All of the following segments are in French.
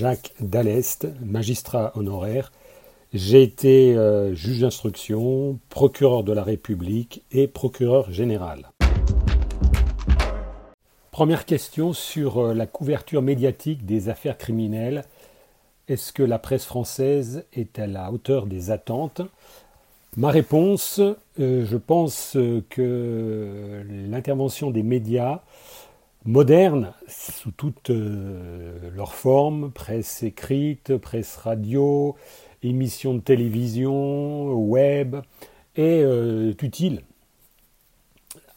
Jacques Dallest, magistrat honoraire. J'ai été euh, juge d'instruction, procureur de la République et procureur général. Première question sur euh, la couverture médiatique des affaires criminelles. Est-ce que la presse française est à la hauteur des attentes? Ma réponse, euh, je pense que l'intervention des médias modernes, sous toutes euh, leurs formes, presse écrite, presse radio, émissions de télévision, web, est euh, utile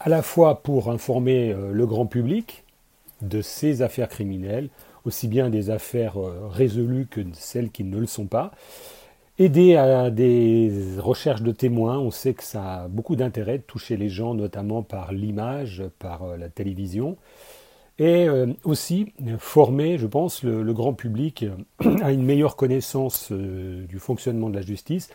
à la fois pour informer le grand public de ces affaires criminelles, aussi bien des affaires résolues que celles qui ne le sont pas, Aider à des recherches de témoins, on sait que ça a beaucoup d'intérêt de toucher les gens, notamment par l'image, par euh, la télévision. Et euh, aussi former, je pense, le, grand public à une meilleure connaissance euh, du fonctionnement de la justice.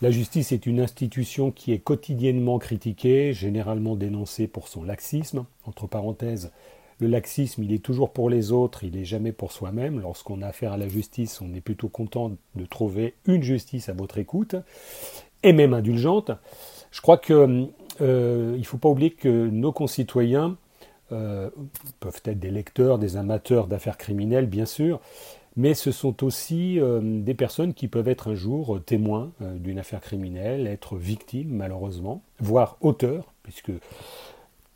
La justice est une institution qui est quotidiennement critiquée, généralement dénoncée pour son laxisme. Entre parenthèses, le laxisme, il est toujours pour les autres, il n'est jamais pour soi-même. Lorsqu'on a affaire à la justice, on est plutôt content de trouver une justice à votre écoute, et même indulgente. Je crois qu'il euh, ne faut pas oublier que nos concitoyens euh, peuvent être des lecteurs, des amateurs d'affaires criminelles, bien sûr, mais ce sont aussi euh, des personnes qui peuvent être un jour témoins d'une affaire criminelle, être victimes, malheureusement, voire auteurs, puisque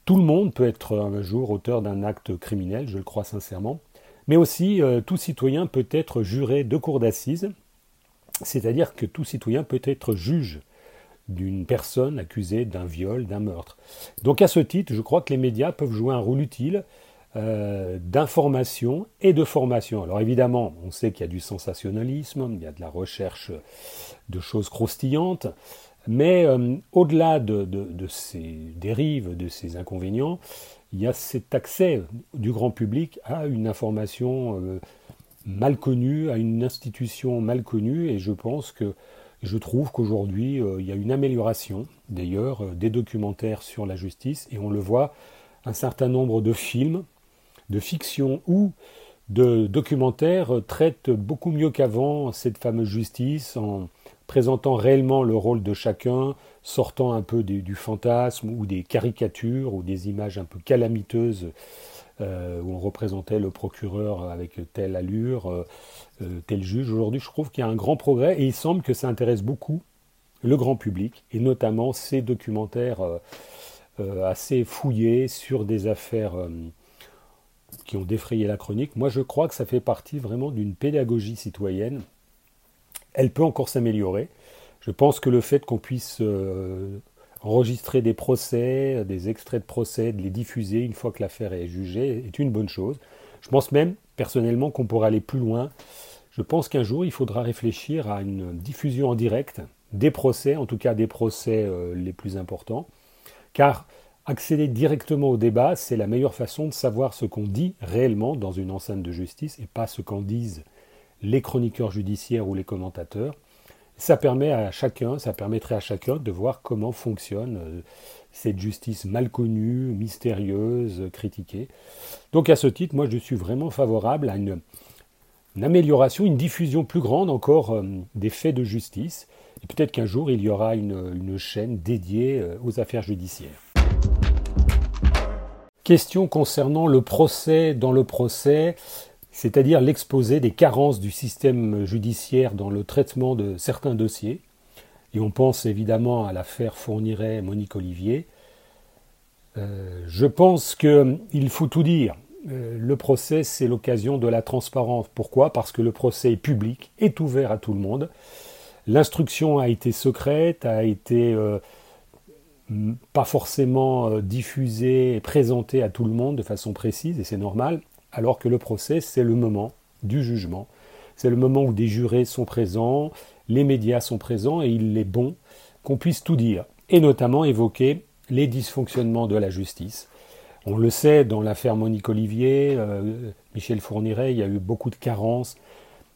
tout le monde peut être un jour auteur d'un acte criminel, je le crois sincèrement, mais aussi euh, tout citoyen peut être juré de cour d'assises, c'est-à-dire que tout citoyen peut être juge d'une personne accusée d'un viol, d'un meurtre. Donc à ce titre, je crois que les médias peuvent jouer un rôle utile euh, d'information et de formation. Alors évidemment, on sait qu'il y a du sensationnalisme, il y a de la recherche de choses croustillantes, mais euh, au-delà de, ces dérives, de ces inconvénients, il y a cet accès du grand public à une information euh, mal connue, à une institution mal connue, et je pense que je trouve qu'aujourd'hui, euh, il y a une amélioration, d'ailleurs, des documentaires sur la justice, et on le voit, un certain nombre de films, de fiction ou de documentaires traitent beaucoup mieux qu'avant cette fameuse justice en présentant réellement le rôle de chacun, sortant un peu du, fantasme ou des caricatures ou des images un peu calamiteuses euh, où on représentait le procureur avec telle allure, euh, euh, tel juge. Aujourd'hui, je trouve qu'il y a un grand progrès et il semble que ça intéresse beaucoup le grand public et notamment ces documentaires assez fouillés sur des affaires qui ont défrayé la chronique. Moi, je crois que ça fait partie vraiment d'une pédagogie citoyenne elle peut encore s'améliorer. Je pense que le fait qu'on puisse euh, enregistrer des procès, des extraits de procès, de les diffuser une fois que l'affaire est jugée, est une bonne chose. Je pense même, personnellement, qu'on pourrait aller plus loin. Je pense qu'un jour, il faudra réfléchir à une diffusion en direct des procès, en tout cas des procès euh, les plus importants, car accéder directement au débat, c'est la meilleure façon de savoir ce qu'on dit réellement dans une enceinte de justice et pas ce qu'en disent les chroniqueurs judiciaires ou les commentateurs. Ça permet à chacun, ça permettrait à chacun de voir comment fonctionne euh, cette justice mal connue, mystérieuse, critiquée. Donc à ce titre, moi je suis vraiment favorable à une, amélioration, une diffusion plus grande encore euh, des faits de justice. Et peut-être qu'un jour il y aura une, chaîne dédiée euh, aux affaires judiciaires. Question concernant le procès dans le procès c'est-à-dire l'exposé des carences du système judiciaire dans le traitement de certains dossiers. Et on pense évidemment à l'affaire Fourniret-Monique Olivier. Euh, je pense qu'il faut tout dire. Euh, le procès, c'est l'occasion de la transparence. Pourquoi? Parce que le procès est public, est ouvert à tout le monde. L'instruction a été secrète, a été euh, pas forcément diffusée et présentée à tout le monde de façon précise, et c'est normal alors que le procès, c'est le moment du jugement. C'est le moment où des jurés sont présents, les médias sont présents, et il est bon qu'on puisse tout dire, et notamment évoquer les dysfonctionnements de la justice. On le sait, dans l'affaire Monique Olivier, euh, Michel Fourniret, il y a eu beaucoup de carences,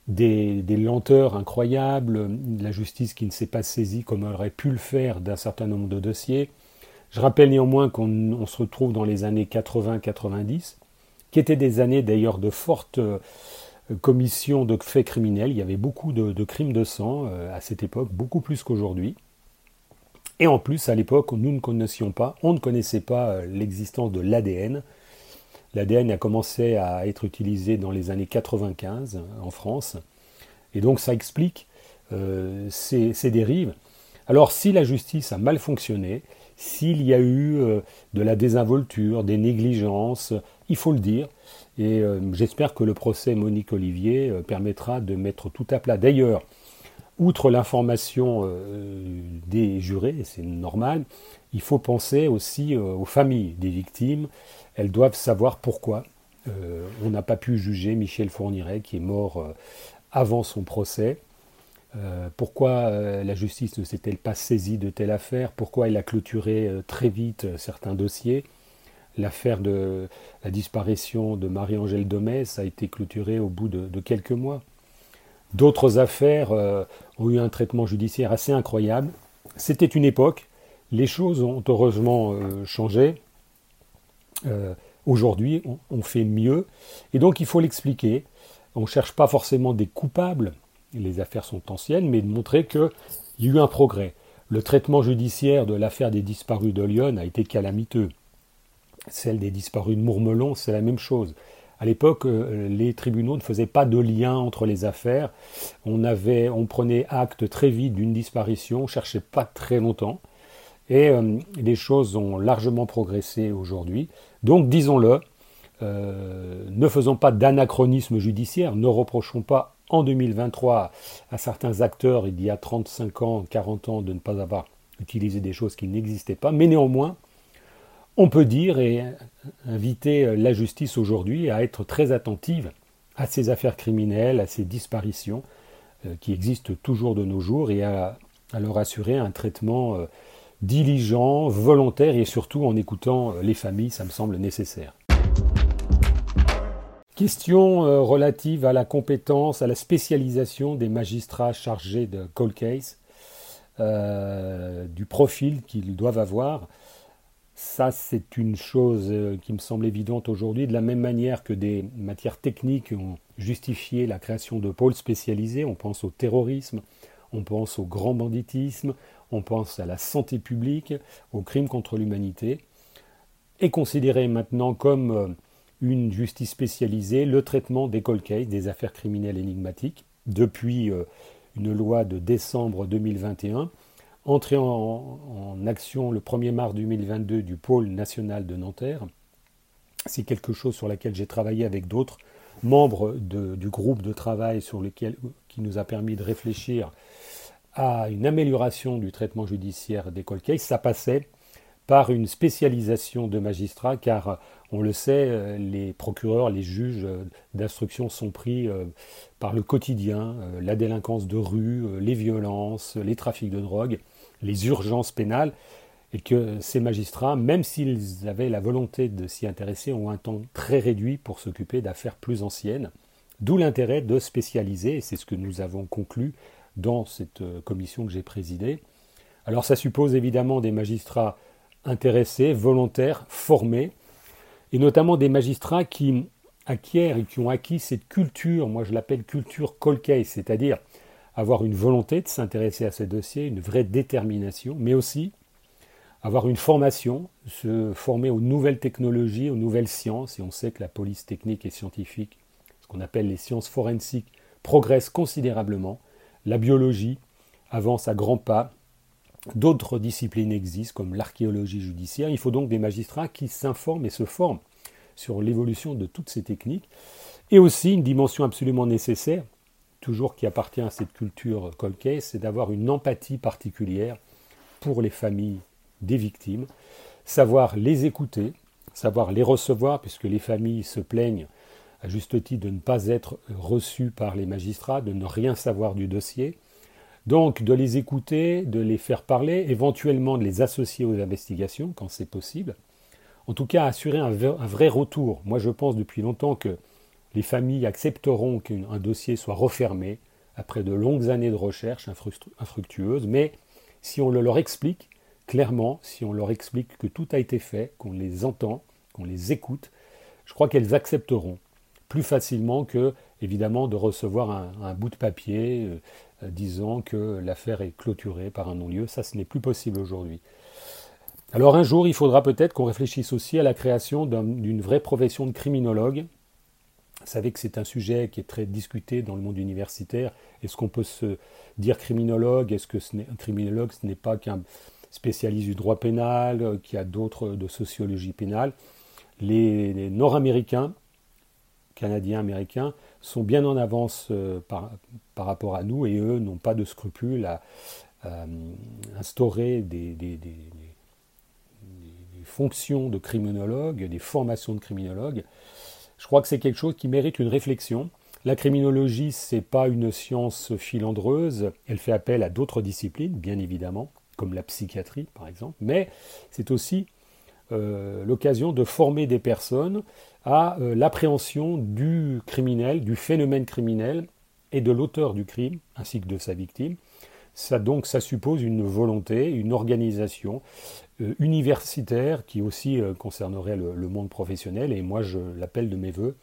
des, lenteurs incroyables, la justice qui ne s'est pas saisie comme elle aurait pu le faire d'un certain nombre de dossiers. Je rappelle néanmoins qu'on se retrouve dans les années 80-90, qui étaient des années d'ailleurs de forte commission de faits criminels. Il y avait beaucoup de, crimes de sang à cette époque, beaucoup plus qu'aujourd'hui. Et en plus, à l'époque, nous ne connaissions pas, on ne connaissait pas l'existence de l'ADN. L'ADN a commencé à être utilisé dans les années 95 en France. Et donc ça explique ces, dérives. Alors si la justice a mal fonctionné, s'il y a eu euh, de la désinvolture, des négligences, il faut le dire. Et euh, j'espère que le procès Monique Olivier euh, permettra de mettre tout à plat. D'ailleurs, outre l'information des jurés, c'est normal, il faut penser aussi aux familles des victimes. Elles doivent savoir pourquoi on n'a pas pu juger Michel Fourniret, qui est mort avant son procès. Euh, pourquoi euh, la justice ne s'est-elle pas saisie de telle affaire? Pourquoi elle a clôturé euh, très vite certains dossiers? L'affaire de la disparition de Marie-Angèle Domès a été clôturée au bout de, quelques mois. D'autres affaires ont eu un traitement judiciaire assez incroyable. C'était une époque. Les choses ont heureusement changé. Aujourd'hui, on, on, fait mieux. Et donc, il faut l'expliquer. On ne cherche pas forcément des coupables les affaires sont anciennes, mais de montrer qu'il y a eu un progrès. Le traitement judiciaire de l'affaire des disparus de Lyon a été calamiteux. Celle des disparus de Mourmelon, c'est la même chose. À l'époque, euh, les tribunaux ne faisaient pas de lien entre les affaires. On, prenait acte très vite d'une disparition, on cherchait pas très longtemps. Et euh, les choses ont largement progressé aujourd'hui. Donc, disons-le, euh, ne faisons pas d'anachronisme judiciaire, ne reprochons pas en 2023 à certains acteurs il y a 35 ans, 40 ans de ne pas avoir utilisé des choses qui n'existaient pas, mais néanmoins, on peut dire et inviter la justice aujourd'hui à être très attentive à ces affaires criminelles, à ces disparitions euh, qui existent toujours de nos jours et à, leur assurer un traitement euh, diligent, volontaire et surtout en écoutant les familles, ça me semble nécessaire. Question euh, relative à la compétence, à la spécialisation des magistrats chargés de cold case, euh, du profil qu'ils doivent avoir. Ça, c'est une chose euh, qui me semble évidente aujourd'hui, de la même manière que des matières techniques ont justifié la création de pôles spécialisés. On pense au terrorisme, on pense au grand banditisme, on pense à la santé publique, aux crimes contre l'humanité, et considéré maintenant comme une justice spécialisée, le traitement des cold cases, des affaires criminelles énigmatiques, depuis euh, une loi de décembre 2021, entrée en, action le 1er mars 2022 du pôle national de Nanterre. C'est quelque chose sur lequel j'ai travaillé avec d'autres membres du groupe de travail sur lequel, qui nous a permis de réfléchir à une amélioration du traitement judiciaire des cold. Ça passait par une spécialisation de magistrats, car on le sait, euh, les procureurs, les juges euh, d'instruction sont pris euh, par le quotidien, la délinquance de rue, les violences, les trafics de drogue, les urgences pénales, et que ces magistrats, même s'ils avaient la volonté de s'y intéresser, ont un temps très réduit pour s'occuper d'affaires plus anciennes. D'où l'intérêt de spécialiser, et c'est ce que nous avons conclu dans cette commission que j'ai présidée. Alors ça suppose évidemment des magistrats intéressés, volontaires, formés, et notamment des magistrats qui acquièrent et qui ont acquis cette culture, moi je l'appelle culture cold case, c'est-à-dire avoir une volonté de s'intéresser à ces dossiers, une vraie détermination, mais aussi avoir une formation, se former aux nouvelles technologies, aux nouvelles sciences, et on sait que la police technique et scientifique, ce qu'on appelle les sciences forensiques, progressent considérablement, la biologie avance à grands pas, D'autres disciplines existent, comme l'archéologie judiciaire. Il faut donc des magistrats qui s'informent et se forment sur l'évolution de toutes ces techniques. Et aussi une dimension absolument nécessaire, toujours qui appartient à cette culture cold case, c'est d'avoir une empathie particulière pour les familles des victimes, savoir les écouter, savoir les recevoir, puisque les familles se plaignent à juste titre de ne pas être reçues par les magistrats, de ne rien savoir du dossier, donc de les écouter, de les faire parler, éventuellement de les associer aux investigations quand c'est possible. En tout cas, assurer un, vrai retour. Moi, je pense depuis longtemps que les familles accepteront qu'un dossier soit refermé après de longues années de recherche infructueuses, mais si on le leur explique clairement, si on leur explique que tout a été fait, qu'on les entend, qu'on les écoute, je crois qu'elles accepteront plus facilement que évidemment de recevoir un, bout de papier euh, disant que l'affaire est clôturée par un non-lieu. Ça, ce n'est plus possible aujourd'hui. Alors un jour, il faudra peut-être qu'on réfléchisse aussi à la création d'une vraie profession de criminologue. Vous savez que c'est un sujet qui est très discuté dans le monde universitaire. Est-ce qu'on peut se dire criminologue? Est-ce que ce un criminologue, ce n'est pas qu'un spécialiste du droit pénal, euh, qui a d'autres de sociologie pénale? Les, Nord-Américains, Canadiens, Américains, sont bien en avance euh, par, rapport à nous et eux n'ont pas de scrupules à, instaurer des fonctions de criminologue, des formations de criminologue. Je crois que c'est quelque chose qui mérite une réflexion. La criminologie, ce n'est pas une science filandreuse, elle fait appel à d'autres disciplines, bien évidemment, comme la psychiatrie par exemple, mais c'est aussi euh, l'occasion de former des personnes à euh, l'appréhension du criminel, du phénomène criminel et de l'auteur du crime, ainsi que de sa victime. Ça, donc, ça suppose une volonté, une organisation, euh, universitaire qui aussi concernerait le, monde professionnel, et moi je l'appelle de mes voeux,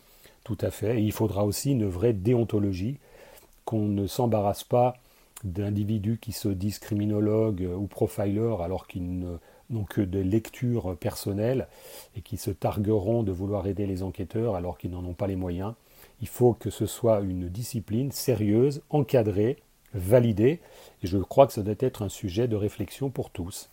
tout à fait. Il faudra aussi une vraie déontologie, qu'on ne s'embarrasse pas d'individus qui se disent criminologues ou profilers alors qu'ils n'ont que des lectures personnelles et qui se targueront de vouloir aider les enquêteurs alors qu'ils n'en ont pas les moyens. Il faut que ce soit une discipline sérieuse, encadrée, validée, et je crois que ça doit être un sujet de réflexion pour tous.